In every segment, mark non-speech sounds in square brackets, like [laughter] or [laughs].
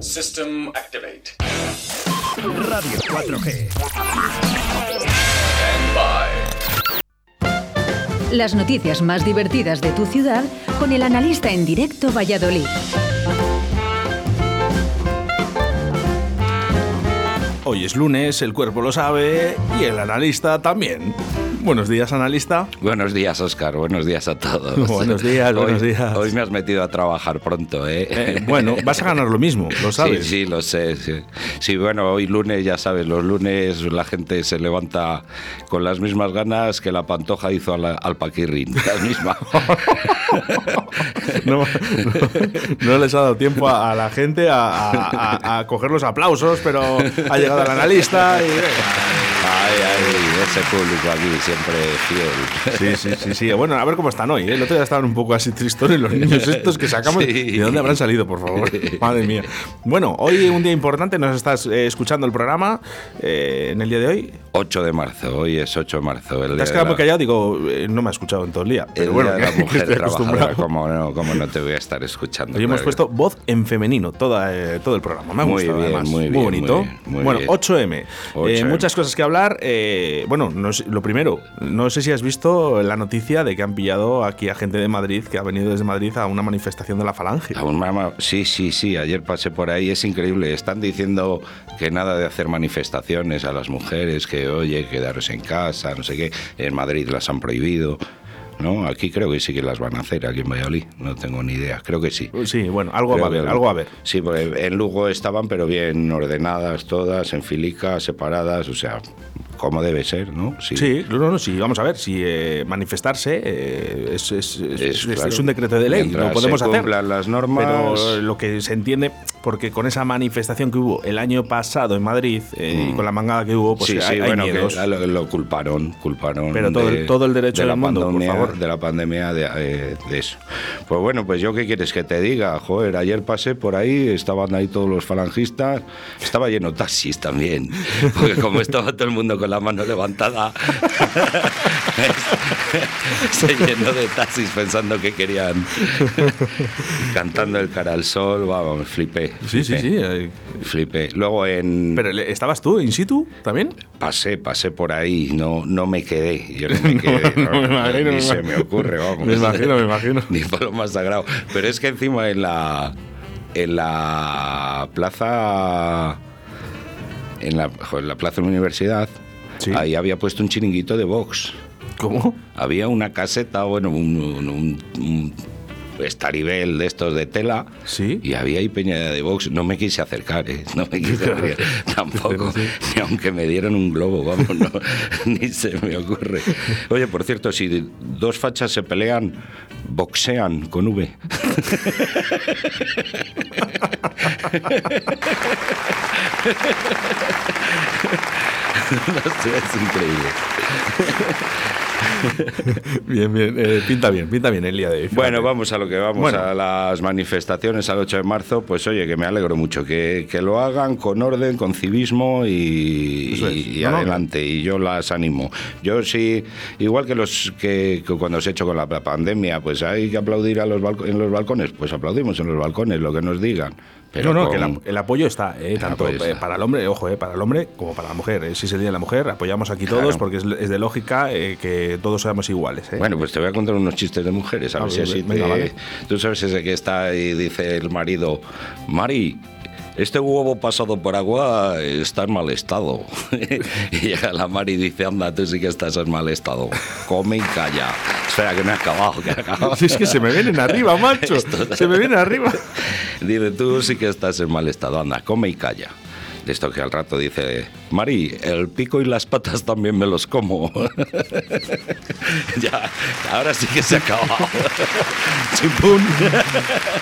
System activate. Radio 4G. Stand by. Las noticias más divertidas de tu ciudad con el analista en directo Valladolid. Hoy es lunes, el cuerpo lo sabe y el analista también. Buenos días, analista. Buenos días, Oscar. Buenos días a todos. [laughs] Buenos días, Hoy- buenos días. Hoy me has metido a trabajar pronto, ¿eh? Eh, bueno, vas a ganar lo mismo, lo sabes. Sí, sí, lo sé. Sí. Sí, bueno, hoy lunes, ya sabes, los lunes la gente se levanta con las mismas ganas que la pantoja hizo al, al paquirrín. La misma. [laughs] [laughs] No, no- les ha dado tiempo a, a la gente a, a- a- a coger los aplausos, pero ha llegado el analista y... Ay, ay, ese público aquí siempre fiel. Sí, sí, sí, sí. Bueno, a ver cómo están hoy. ¿eh? El otro día estaban un poco así tristones los niños [laughs] estos que sacamos. Sí. ¿De dónde habrán salido, por favor? [laughs] Madre mía. Bueno, hoy un día importante. Nos estás eh, escuchando el programa eh, en el día de hoy. 8 de marzo, hoy es 8 de marzo. El Te día has de quedado la- muy callado. Digo, eh, no me ha escuchado en todo el día. el Pero bueno, día de la mujer trabajadora. ¿cómo no, cómo no te voy a estar escuchando? Hoy hemos puesto voz en femenino, toda, eh, todo el programa. Me ha Muy gustado, bien, además. muy bien, bonito. muy bien, muy bueno, bien. 8M. Eh, 8M. muchas cosas que hablar. eh, bueno, no lo primero, no sé si has visto la noticia de que han pillado aquí a gente de Madrid, que ha venido desde Madrid a una manifestación de la Falange. A sí, sí, sí, ayer pasé por ahí, es increíble. Están diciendo que nada de hacer manifestaciones a las mujeres, que oye, quedarse en casa, no sé qué. En Madrid las han prohibido. ¿No? Aquí creo que sí que las van a hacer, aquí en Valladolid. No tengo ni idea, creo que sí. Sí, bueno, algo Creo va a haber, algo a haber. Sí, porque en Lugo estaban, pero bien ordenadas todas, en filica, separadas, o sea, como debe ser, ¿no? Sí, no, no, sí, vamos a ver, si eh, manifestarse eh, es, es- es- claro. es un decreto de ley, Mientras lo podemos se hacer. las normas. Pero lo que se entiende, porque con esa manifestación que hubo el año pasado en Madrid eh, y con la mangada que hubo, pues Mm. sí, hay, sí, hay bueno, que miedos. lo, lo culparon, culparon. Pero todo el- todo el derecho de la del mundo, por pandemia, favor. De la pandemia de, eh, de eso. Pues bueno, pues yo qué quieres que te diga, joder, ayer pasé por ahí, estaban ahí todos los falangistas, estaba lleno de taxis también, [laughs] porque como estaba todo el mundo con la mano levantada, [laughs] se llenó de taxis pensando que querían, cantando el cara al sol, vamos, flipé. Sí, sí, flipé. sí. eh, Flipé. Luego en. Pero ¿estabas tú in situ también? Pasé, pasé por ahí, no, no me quedé. Yo no me [laughs] quedé. no me imagino, ni me se me ocurre, vamos. Me imagino, me imagino. [laughs] Ni por lo más sagrado. Pero es que encima en la. En la plaza. En la, en la plaza de la universidad. Sí. Ahí había puesto un chiringuito de Vox. ¿Cómo? Había una caseta, bueno, un, un, un- un estaribel de estos de tela. Sí. Y había ahí peña de Vox. No me quise acercar, ¿eh? No me quise acercar [laughs] tampoco. Ni aunque me dieron un globo, vamos, no, [laughs] ni se me ocurre. Oye, por cierto, si dos fachas se pelean, boxean con V. [laughs] No sé, es increíble. [laughs] Bien, bien. eh, pinta bien, pinta bien el día de hoy. Bueno, vamos a lo que vamos, Bueno. a las manifestaciones al 8 de marzo. Pues oye, que me alegro mucho, que, que lo hagan con orden, con civismo y, Eso es. y No, no. adelante. Y yo las animo. Yo sí, igual que los que, que cuando se ha hecho con la pandemia, pues hay que aplaudir a los en los balcones, pues aplaudimos en los balcones, lo que nos digan. Pero no, no, con- que el, el apoyo está, eh, tanto apoyo está. eh, para el hombre, ojo, eh, para el hombre como para la mujer. eh. Si es el día de la mujer, apoyamos aquí Claro. todos porque es, es de lógica eh, que todos seamos iguales. eh. Bueno, pues te voy a contar unos chistes de mujeres, a Ah, ver si así venga, te- vale. Tú sabes ese que está y dice el marido, Mari, este huevo pasado por agua está en mal estado. [laughs] y llega la Mari y dice, anda, tú sí que estás en mal estado. Come y calla. Espera, que no he acabado, que he acabado. Es que se me vienen arriba, macho. [laughs] Esto- Se me vienen arriba. [laughs] Dice, tú sí que estás en mal estado, anda, come y calla. De esto que al rato dice, Mari, el pico y las patas también me los como. [laughs] ya, ahora sí que se acabado. [laughs] Chimpún.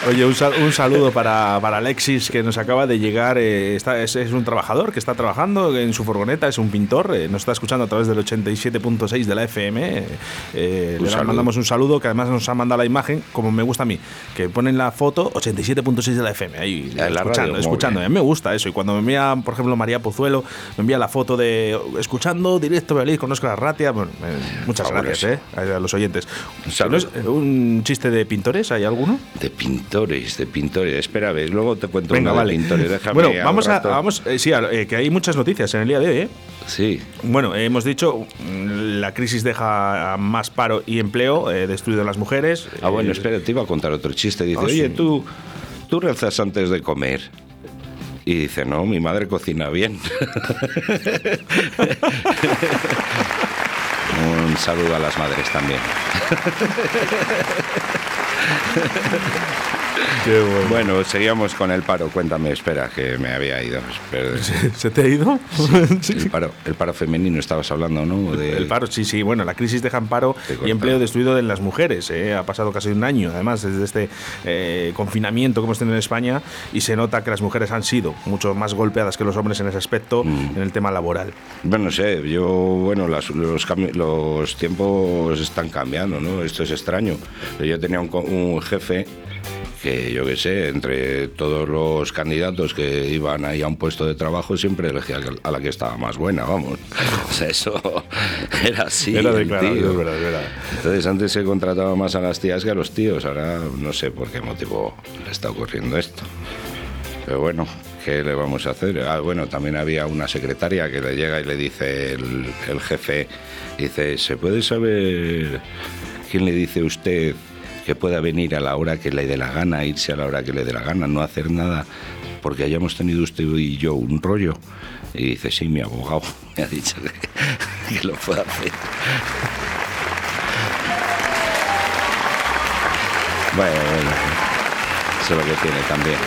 Oye, un, sal- un saludo para, para Alexis que nos acaba de llegar. eh, está, es, es un trabajador que está trabajando en su furgoneta, es un pintor. eh, nos está escuchando a través del 87.6 de la FM. eh, eh, le mandamos un saludo que además nos ha mandado la imagen, como me gusta a mí, que ponen la foto 87.6 de la FM. Ahí, la escuchando, radio escuchando. A mí me gusta eso. Y cuando me envía, por ejemplo, María Pozuelo, me envía la foto de escuchando directo Valladolid con Oscar Arratia. Bueno, eh, muchas Fabuloso. gracias eh, a los oyentes. Un saludo. ¿No es, eh, ¿Un chiste de pintores? ¿Hay alguno? De pintores, de pintores. Espera, a ver, luego te cuento Venga, una vale. de pintores. Déjame bueno, vamos a. Vamos, eh, sí, a- que hay muchas noticias en el día de hoy, ¿eh? Sí, Bueno, hemos dicho, mm, la crisis deja más paro y empleo, destruido las mujeres. Ah, bueno, espera, te iba a contar otro chiste. Dice, Ah, oye, sí. tú, tú rezas antes de comer. Y dice, no, mi madre cocina bien. [laughs] Un saludo a las madres también. [laughs] qué bueno. Bueno, seguíamos con el paro. Cuéntame, espera, que me había ido. ¿Se te ha ido? Sí. El paro, el paro femenino estabas hablando, ¿no? De- El paro, sí, sí. Bueno, la crisis deja en paro y empleo destruido en las mujeres. ¿eh? Ha pasado casi un año, además, desde este eh, confinamiento que hemos tenido en España y se nota que las mujeres han sido mucho más golpeadas que los hombres en ese aspecto Mm. en el tema laboral. Bueno, no sé, yo, bueno, las- los, tiempos están cambiando, ¿no? Esto es extraño. Yo tenía un jefe que, yo qué sé, entre todos los candidatos que iban ahí a un puesto de trabajo, siempre elegía a la que estaba más buena, vamos. [laughs] O sea, eso [laughs] era así. Era declarado, tío. es verdad, es verdad. Entonces, antes se contrataba más a las tías que a los tíos. Ahora no sé por qué motivo le está ocurriendo esto. Pero bueno, ¿qué le vamos a hacer? Ah, bueno, también había una secretaria que le llega y le dice el, el jefe, dice, ¿se puede saber quién le dice a usted que pueda venir a la hora que le dé la gana, irse a la hora que le dé la gana, no hacer nada, porque hayamos tenido usted y yo un rollo? Y dice, sí, mi abogado [laughs] me ha dicho que, [laughs] lo puede hacer. Bueno, bueno, eso es lo que tiene también.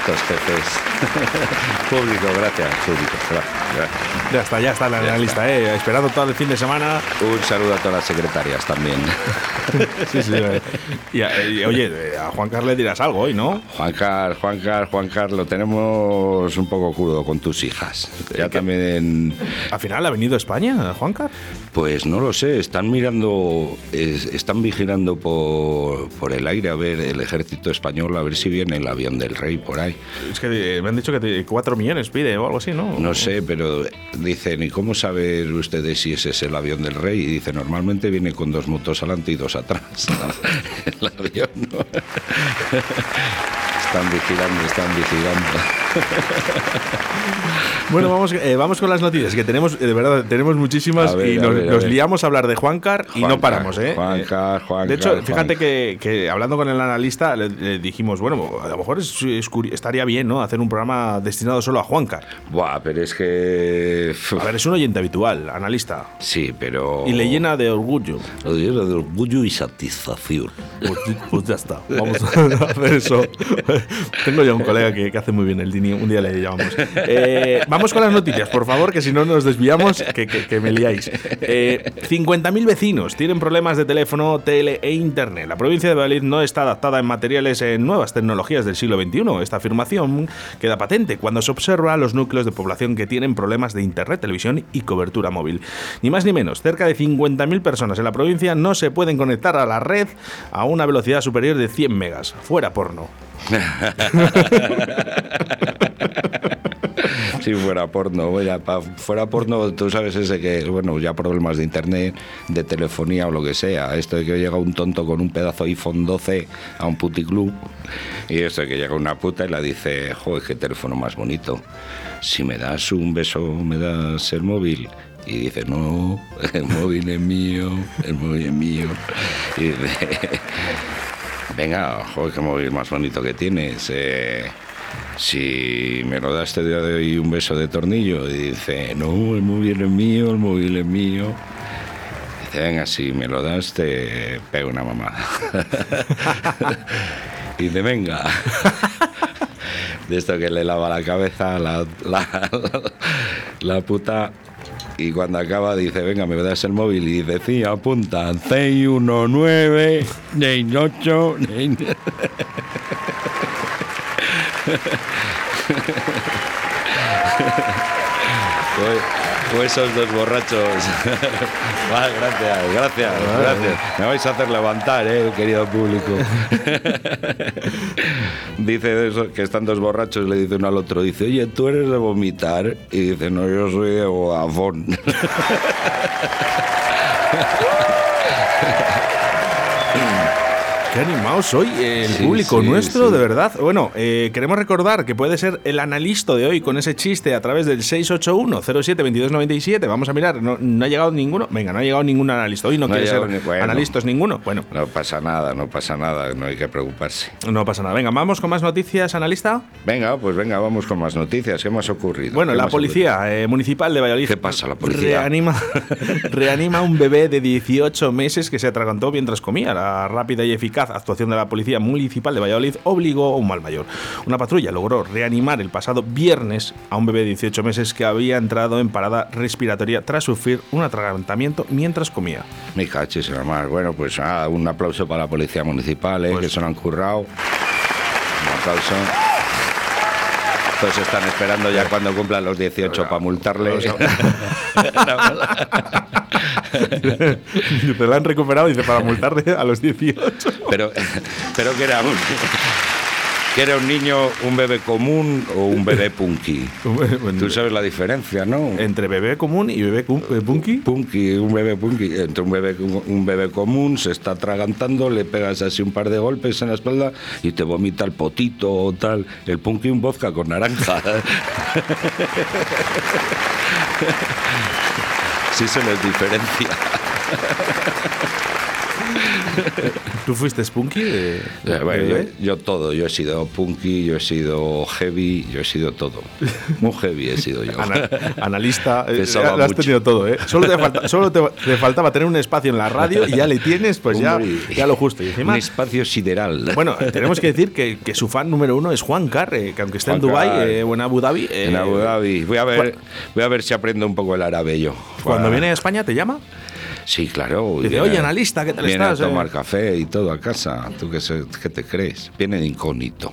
Estos jefes. [laughs] público, gracias, público, gracias, gracias. Ya está, ya está la, Ya la lista, ¿eh? Esperando todo el fin de semana. Un saludo a todas las secretarias también. [laughs] Sí, sí. y, y, oye, eh, a Juan Carlos le dirás algo hoy, ¿no? Juan Carlos, Juan Carlos, Juan Carlos, lo tenemos un poco crudo con tus hijas. Ya también, Al final ha venido a España, Juan Carlos. pues no lo sé, están mirando, es- están vigilando por, por el aire a ver el ejército español, a ver si viene el avión del rey por ahí. Es que eh, me han dicho que te- cuatro millones pide o algo así, ¿no? No sé, pero dicen, ¿y cómo saben ustedes si ese es el avión del rey? Y dice, normalmente viene con dos motos adelante y dos atrás. [laughs] el avión, ¿no? Están vigilando, están vigilando. [laughs] Bueno, vamos, eh, vamos con las noticias, que tenemos, de verdad, tenemos muchísimas ver, y nos, ver, liamos a hablar de Juancar y no paramos, ¿eh? Juancar, Eh, Juancar, De hecho, fíjate que, que hablando con el analista le, le dijimos, bueno, a lo mejor es- es curi- estaría bien, ¿no? Hacer un programa destinado solo a Juancar. Buah, pero es que... A ver, es un oyente habitual, analista. Sí, pero... Y le llena de orgullo. Lo llena de orgullo y satisfacción. Pues, pues ya está, vamos a [laughs] hacer eso. [laughs] [laughs] Tengo ya un colega que, que hace muy bien el Dini, un día le llamamos. Eh, vamos con las noticias, por favor, que si no nos desviamos, que, que- que me liáis. Eh, 50.000 vecinos tienen problemas de teléfono, tele e internet. La provincia de Valladolid no está adaptada en materiales en nuevas tecnologías del siglo XXI. Esta afirmación queda patente cuando se observa los núcleos de población que tienen problemas de internet, televisión y cobertura móvil. Ni más ni menos, cerca de 50.000 personas en la provincia no se pueden conectar a la red a una velocidad superior de 100 megas. Fuera porno. [laughs] Si fuera porno, vaya, pa- fuera porno, tú sabes ese que, bueno, ya problemas de internet, de telefonía o lo que sea. Esto de que llega un tonto con un pedazo iPhone 12 a un puticlub y esto de que llega una puta y la dice, joder, qué teléfono más bonito. Si me das un beso, me das el móvil. Y dice, no, el [laughs] móvil es mío, el móvil es mío. Y dice, venga, joder, qué móvil más bonito que tienes. eh, si me lo das de hoy un beso de tornillo, y dice, no, el móvil es mío, el móvil es mío. Dice, venga, si me lo das, te pego una mamada. y [laughs] dice, venga. De esto que le lava la cabeza la, la, la puta. Y cuando acaba dice, venga, me das el móvil. Y dice, sí, apunta, 619, 68, [laughs] Pues, pues esos dos borrachos. [laughs] Vale, gracias, gracias, gracias. Me vais a hacer levantar, eh, querido público. [laughs] dice eso, que están dos borrachos, le dice uno al otro, dice, oye, tú eres de vomitar. Y dice, no, yo soy de Vodafone. [laughs] Qué animados hoy el Sí, público sí, nuestro, sí. de verdad. Bueno, eh, queremos recordar que puede ser el analista de hoy con ese chiste a través del 681-07-2297. Vamos a mirar, no, no ha llegado ninguno. Venga, no ha llegado ningún analista. Hoy no, quiere ser ni- bueno. analistas ninguno. Bueno, No pasa nada, no pasa nada, no hay que preocuparse. no pasa nada. Venga, vamos con más noticias, analista. Venga, pues venga, vamos con más noticias. ¿Qué más ha ocurrido? Bueno, ¿Qué la policía eh, municipal de Valladolid. ¿Qué pasa, la policía? Reanima, [laughs] reanima un bebé de 18 meses que se atragantó mientras comía. La rápida y eficaz actuación de la policía municipal de Valladolid obligó a un mal mayor. Una patrulla logró reanimar el pasado viernes a un bebé de 18 meses que había entrado en parada respiratoria tras sufrir un atragantamiento mientras comía. Mi cachis, hermano. Bueno, pues nada, un aplauso para la policía municipal, ¿eh? Pues- que se lo han currado. Un aplauso. Todos están esperando ya cuando cumplan los 18 para multarle. [laughs] Te la han recuperado, dice, para multarle a los 18. pero, pero que era un, que era un niño, un bebé común o un bebé punky. [laughs] Tú sabes la diferencia, ¿no? Entre bebé común y bebé eh, punky. Punky, un bebé punky, entre un bebé, un bebé común se está atragantando, le pegas así un par de golpes en la espalda y te vomita el potito o tal. El punky un vodka con naranja. [laughs] Sí se les diferencia. [laughs] ¿Tú fuiste punky? de- de Eh, bueno, bebé? yo, yo todo, yo he sido punky, yo he sido heavy, yo he sido todo. Muy heavy he sido yo. Ana- analista, eh, lo has mucho. tenido todo, ¿eh? Solo, te, falta- solo te, te faltaba tener un espacio en la radio y ya le tienes, pues ya, ya lo justo. Y Un encima, espacio sideral. bueno, tenemos que decir que, que su fan número uno es Juan Carre, que aunque esté en Juan Dubái Carre. eh, o en Abu Dhabi, eh, en Abu Dhabi. Voy a ver, voy a ver si aprendo un poco el árabe yo. cuando viene a España te llama. Sí, claro. Dice, viene- "Oye, analista, ¿qué tal viene estás, a tomar eh?" café y todo a casa. ¿Tú qué, qué te crees? Viene de incógnito.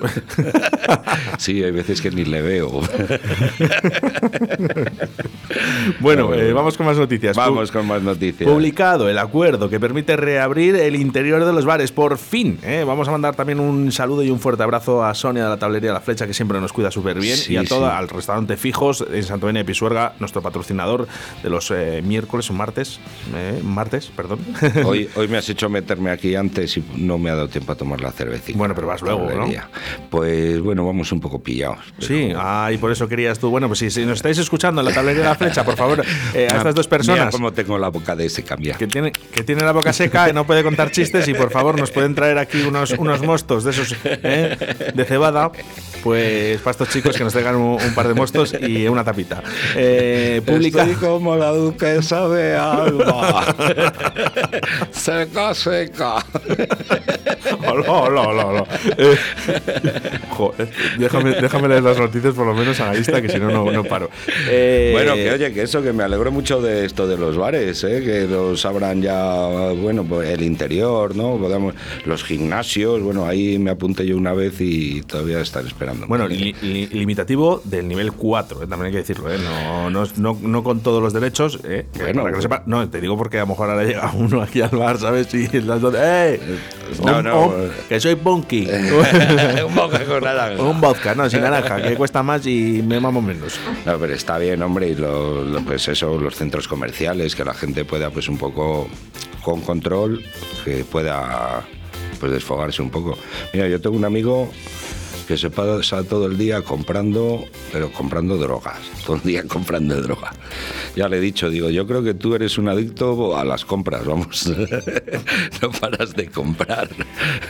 [laughs] sí, hay veces que ni le veo. [laughs] Bueno, Bueno, eh, vamos con más noticias. Vamos con más noticias. Publicado el acuerdo que permite reabrir el interior de los bares, por fin. ¿eh? Vamos a mandar también un saludo y un fuerte abrazo a Sonia de la Tablería La Flecha, que siempre nos cuida súper bien, Sí, y a toda, sí. al restaurante Fijos en Santovenia de Pisuerga, nuestro patrocinador de los eh, miércoles o martes. eh, martes, perdón. Hoy, [laughs] hoy me has hecho meterme aquí antes y no me ha dado tiempo a tomar la cervecita. Bueno, pero vas luego, ¿no? Pues bueno, vamos un poco pillados. pero- Sí, ah, y por eso querías tú. Bueno, pues si, si nos estáis escuchando en la tablería de la flecha, por favor, eh, a estas dos Mira personas cómo tengo la boca de ese cambiar. que tiene, que tiene la boca seca y no puede contar chistes y por favor nos pueden traer aquí unos, unos mostos de esos ¿eh? de cebada, pues para estos chicos que nos traigan un, un par de mostos y una tapita. Eh, publica... Estoy como la duquesa de Alba. [laughs] seca, seca. Hola, hola, hola, hola. [laughs] Joder, déjame, déjame leer las noticias por lo menos a la lista que si no, no, no paro. Eh, Bueno, que oye, que eso, que me alegro mucho de esto de los bares, ¿eh? que los abran ya, bueno, pues el interior, ¿no? Podamos, los gimnasios, bueno, ahí me apunté yo una vez y todavía están esperando. Bueno, li- li- limitativo del nivel 4, eh, también hay que decirlo, ¿eh? no, no, no, no con todos los derechos. ¿eh? Que Bueno, para que lo sepa- no, te digo porque a lo mejor ahora llega uno aquí al bar, ¿sabes? Y las dos, ¡eh! No, Un- no, un- que soy punky. [laughs] un boca con naranja. un vodka, no, sin naranja, que cuesta más y me mamo menos. No, pero está bien, hombre, y lo- lo- pues eso, los centros comerciales, que la gente pueda pues un poco con control, que pueda pues desfogarse un poco. Mira, yo tengo un amigo que se pasa todo el día comprando, pero comprando drogas, [laughs] todo el día comprando droga. Ya le he dicho, digo, yo creo que tú eres un adicto a las compras, vamos, [laughs] no paras de comprar.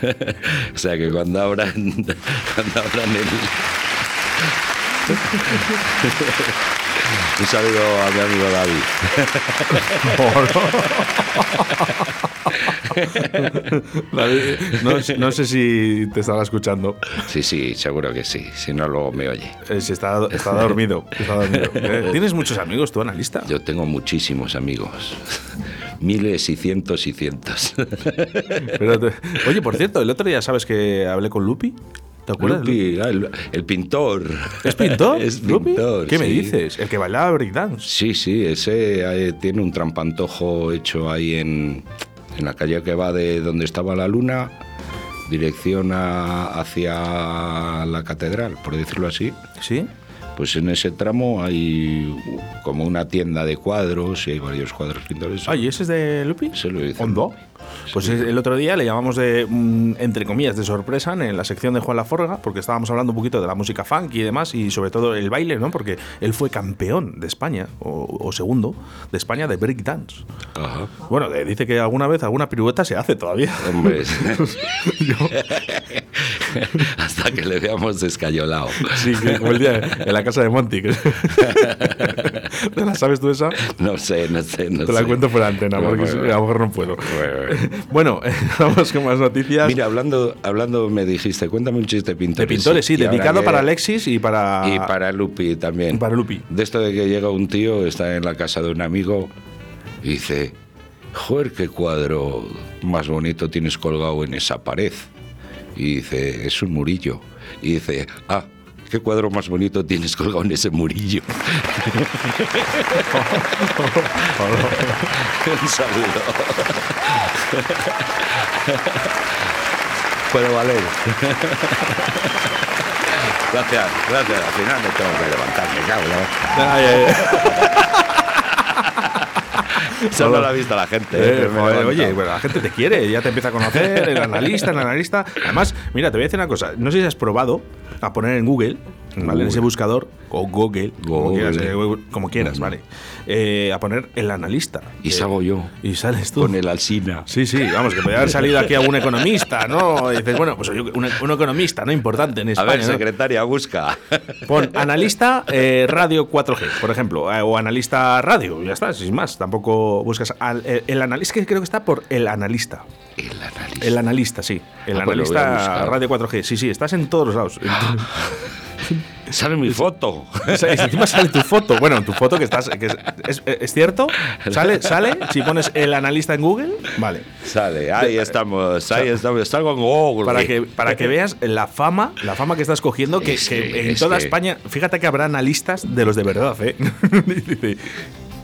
[laughs] o sea que cuando abran, cuando abran el... Un saludo a mi amigo David. [laughs] No, no sé si te estaba escuchando. Sí, sí, seguro que sí. Si no, luego me oye. Eh, si está, está dormido. [laughs] está dormido. Eh, ¿Tienes muchos amigos tú, analista? Yo tengo muchísimos amigos. [laughs] Miles y cientos y cientos. Pero te- Oye, por cierto, el otro día sabes que hablé con Lupi. ¿Te acuerdas? Lupi, ah, el, el pintor. ¿Es pintor? Es Lupi? pintor. ¿Qué me dices? El que bailaba breakdance. Sí, sí, ese eh, tiene un trampantojo hecho ahí en, en la calle que va de donde estaba la luna, dirección a- hacia la catedral, por decirlo así. ¿Sí? Pues en ese tramo hay como una tienda de cuadros y hay varios cuadros pintores. Ay, ¿ese es de Lupi? Se lo hizo. ¿Hondo? Pues es- el otro día le llamamos de, mm, entre comillas, de sorpresa en la sección de Juan Laforga, porque estábamos hablando un poquito de la música funk y demás, y sobre todo el baile, ¿no? Porque él fue campeón de España, o, o segundo, de España de breakdance. Ajá. Bueno, eh, dice que alguna vez alguna pirueta se hace todavía. Hombre. [laughs] [laughs] Hasta que le veamos descayolado. Sí, como el día en la casa de Monty. [laughs] que- [laughs] ¿Te la sabes tú esa? No sé, no sé, no Te la sé. cuento fuera antena, porque bueno, a lo mejor no puedo. bueno. Bueno, [laughs] [laughs] vamos con más noticias. Mira, hablando, hablando, me dijiste, cuéntame un chiste de pintores. de pintores, sí, Y dedicado que- para Alexis y para. Y para Lupi también. Para Lupi. De esto de que llega un tío, está en la casa de un amigo y dice, joder, qué cuadro más bonito tienes colgado en esa pared. Y dice, es un murillo. Y dice, ah, qué cuadro más bonito tienes colgado en ese murillo. [laughs] un saludo. Puede valer. Gracias, gracias. Al final me tengo que levantar, me cago. en la- Ay, ay, ay. Eso no lo ha visto la gente. Eh, eh, joder, oye, bueno, la gente te quiere, ya te empieza a conocer, el analista, el analista. Además, mira, te voy a decir una cosa. No sé si has probado a poner en Google, ¿vale? En ese buscador, o Google, como quieras, eh, como quieras, ¿vale? Eh, a poner el analista. Y Eh, salgo yo. Y sales tú. Con el Alsina. Sí, sí, vamos, que podría haber salido aquí algún economista, ¿no? Y dices, bueno, pues soy un, un economista, ¿no? Importante en A España. ver, ¿no? secretaria, busca. Pon analista eh, radio 4G, por ejemplo, o analista radio, ya está, sin más. Tampoco buscas al- el, el analista, que creo que está por el analista. El análisis. El analista, sí. El Ah, pues a analista radio 4G, sí, sí, estás en todos los lados. [laughs] Sale mi foto. [laughs] O sea, y encima sale tu foto. Bueno, tu foto que estás. Que es, es- es cierto? ¿Sale? ¿Sale? Si pones el analista en Google, vale. Sale, ahí estamos, ahí estamos. Salgo en Google. Para que, para que veas la fama, la fama que estás cogiendo, que, Es que que- en toda España, fíjate que habrá analistas de los de verdad, ¿eh? [laughs]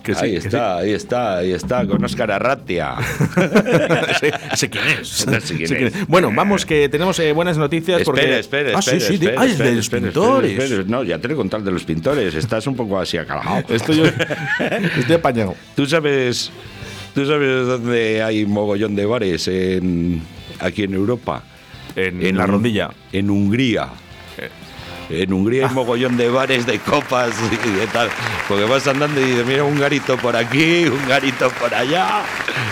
Dice que sí, ahí que está, ahí está, ahí está, con Oscar Arratia. [laughs] ese, ese quién es. [laughs] No sé quién Ese es. Bueno, vamos, que tenemos eh, buenas noticias. porque... Espera, espera, Ah, espera. sí, sí, espera, ah, es espera, de los espera, pintores. espera, espera. No, ya te lo he contado de los pintores. Estás un poco así acalajado. [laughs] Estoy, yo- estoy apañado. ¿Tú sabes, ¿Tú sabes dónde hay mogollón de bares en, aquí en Europa? En, la Hun- rondilla. En Hungría. En Hungría hay mogollón de bares, de copas y de tal. Porque vas andando y dices, mira, un garito por aquí, un garito por allá,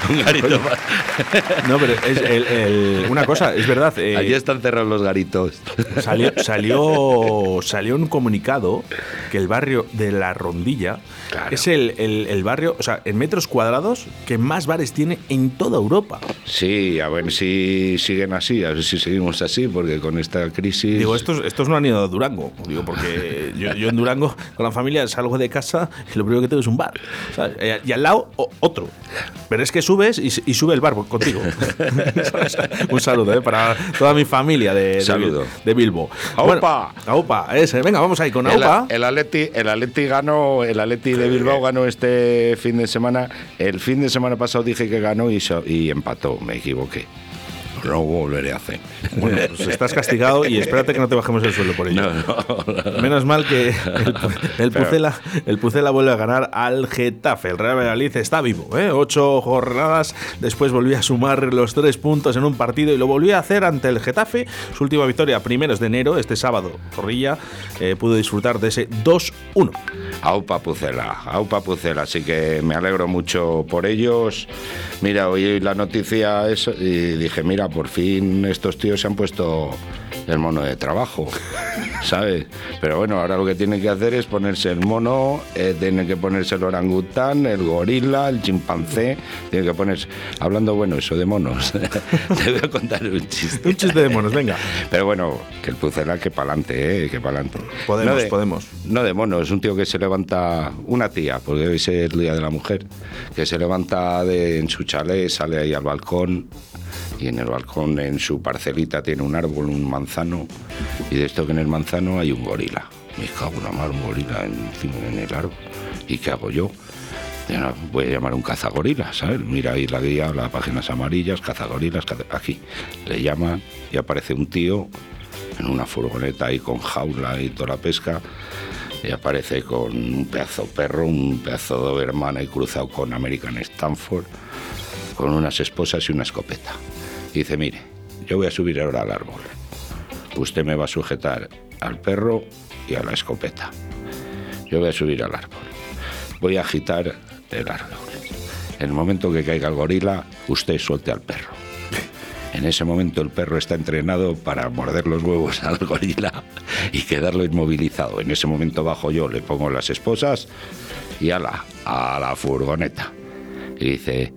un garito por... [laughs] No, pero es el- el- una cosa, es verdad. eh, Allí están cerrados los garitos. Salió, [laughs] salió, salió un comunicado que el barrio de La Rondilla Claro. es el, el- el barrio, o sea, en metros cuadrados, que más bares tiene en toda Europa. Sí, a ver si siguen así, a ver si seguimos así, porque con esta crisis... Digo, estos, estos no han ido a Durango. Digo, porque yo, yo en Durango con la familia salgo de casa y lo primero que tengo es un bar. ¿sabes? Y al lado otro. Pero es que subes y, y sube el bar contigo. [laughs] Un saludo ¿eh? para toda mi familia de, de, Saludo. de Bilbo. ¡Aupa! Aupa, ese. Venga, vamos ahí con El, Aupa. el Atleti, el Atleti ganó, el Atleti de Bilbao ganó este fin de semana. El fin de semana pasado dije que ganó y, y empató, me equivoqué. No volveré a hacer. Bueno, pues estás castigado y espérate que no te bajemos el sueldo por ello. No, no. Menos mal que el, el Pucela, el Pucela vuelve a ganar al Getafe. El Real Valladolid está vivo. ¿eh? Ocho jornadas después volvió a sumar los tres puntos en un partido y lo volvió a hacer ante el Getafe. Su última victoria primeros de enero, este sábado. Zorrilla eh, pudo disfrutar de ese 2-1. Aupa Pucela, Aupa Pucela, así que me alegro mucho por ellos. Mira, oí la noticia eso y dije, mira, por fin estos tíos se han puesto el mono de trabajo, ¿sabes? Pero bueno, ahora lo que tienen que hacer es ponerse el mono, eh, tienen que ponerse el orangután, el gorila, el chimpancé, tienen que ponerse... Hablando, bueno, eso de monos, [laughs] te voy a contar un chiste. Un chiste de monos, venga. Pero bueno, que el Pucela que pa'lante, ¿eh? Que pa'lante. Podemos, No de- podemos. No de mono, es un tío que se levanta, una tía, porque hoy es el Día de la Mujer, que se levanta de, en su chalet, sale ahí al balcón, y en el balcón, en su parcelita, tiene un árbol, un manzano, y de esto que en el manzano hay un gorila. Me cago en la mar, un gorila encima en el árbol. ¿Y qué hago yo? Voy a llamar un cazagorila, ¿sabes? Mira ahí la guía, las páginas amarillas, cazagorilas, caza- aquí. Le llaman y aparece un tío en una furgoneta ahí con jaula y toda la pesca. Y aparece con un pedazo perro, un pedazo de hermana y cruzado con American Stanford, con unas esposas y una escopeta. Dice, mire, yo voy a subir ahora al árbol. Usted me va a sujetar al perro y a la escopeta. Yo voy a subir al árbol. Voy a agitar el árbol. En el momento que caiga el gorila, usted suelte al perro. En ese momento el perro está entrenado para morder los huevos al gorila y quedarlo inmovilizado. En ese momento bajo yo, le pongo las esposas y a la, a la furgoneta. Y dice,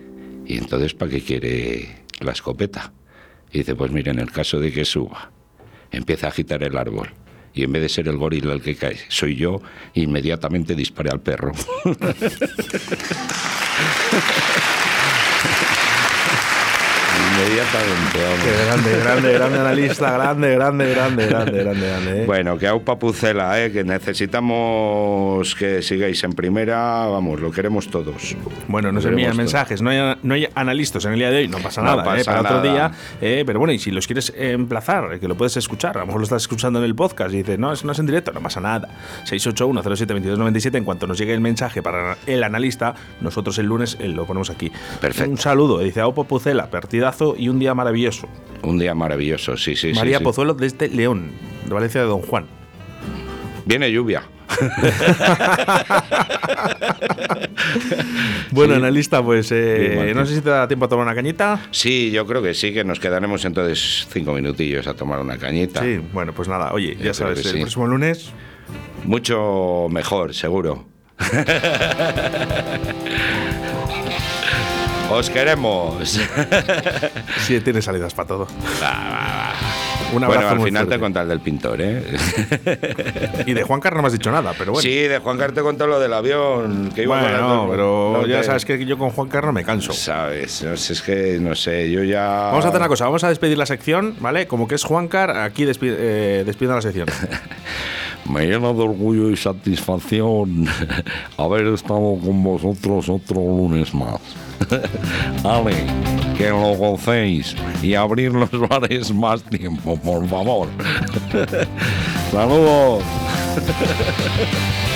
¿y entonces para qué quiere la escopeta? Y dice, pues mire, en el caso de que suba, empieza a agitar el árbol. Y en vez de ser el gorila el que cae, soy yo, inmediatamente dispare al perro. [laughs] Inmediatamente, hombre. Qué grande, grande, grande analista, grande, grande, grande, grande, grande, grande. ¿eh? Bueno, que aupa pucela, ¿eh? que necesitamos que sigáis en primera, vamos, lo queremos todos. Bueno, nos Lo envían mensajes, no hay, no hay analistas en el día de hoy, no pasa No nada, pasa ¿eh? para otro día. eh, pero bueno, y si los quieres emplazar, que lo puedes escuchar, a lo mejor lo estás escuchando en el podcast y dices, no, es, no es en directo, no pasa nada. 681-07-2297, en cuanto nos llegue el mensaje para el analista, nosotros el lunes lo ponemos aquí. Perfecto. Un saludo, dice Aupo Pucela, partidazo y un día maravilloso. Un día maravilloso, sí, sí, sí, María sí. Pozuelo desde León, de Valencia de Don Juan. Viene lluvia. [laughs] Bueno, Sí. analista, pues eh, no sé si te da tiempo a tomar una cañita. Sí, yo creo que sí, que nos quedaremos entonces cinco minutillos a tomar una cañita. Sí, bueno, pues nada, oye, Yo ya sabes, el próximo lunes Mucho mejor, seguro. [laughs] Os queremos. [laughs] sí tiene salidas para todo. Un bueno, abrazo al muy final te fuerte. conté el del pintor, ¿eh? Y de Juan Carlos no me has dicho nada, pero bueno. Sí, de Juan Carlos te contó lo del avión. Que iba bueno, volando. pero No ya te- sabes que yo con Juan Carlos me canso. Sabes, no sé, es que no sé, yo ya. Vamos a hacer una cosa, vamos a despedir la sección, ¿vale? Como que es Juan Car, aquí despi- eh, la sección. [laughs] Me llena de orgullo y satisfacción [laughs] haber estado con vosotros otro lunes más. [laughs] Ale, que lo gocéis y abrir los bares más tiempo, por favor. [laughs] Saludos. [laughs]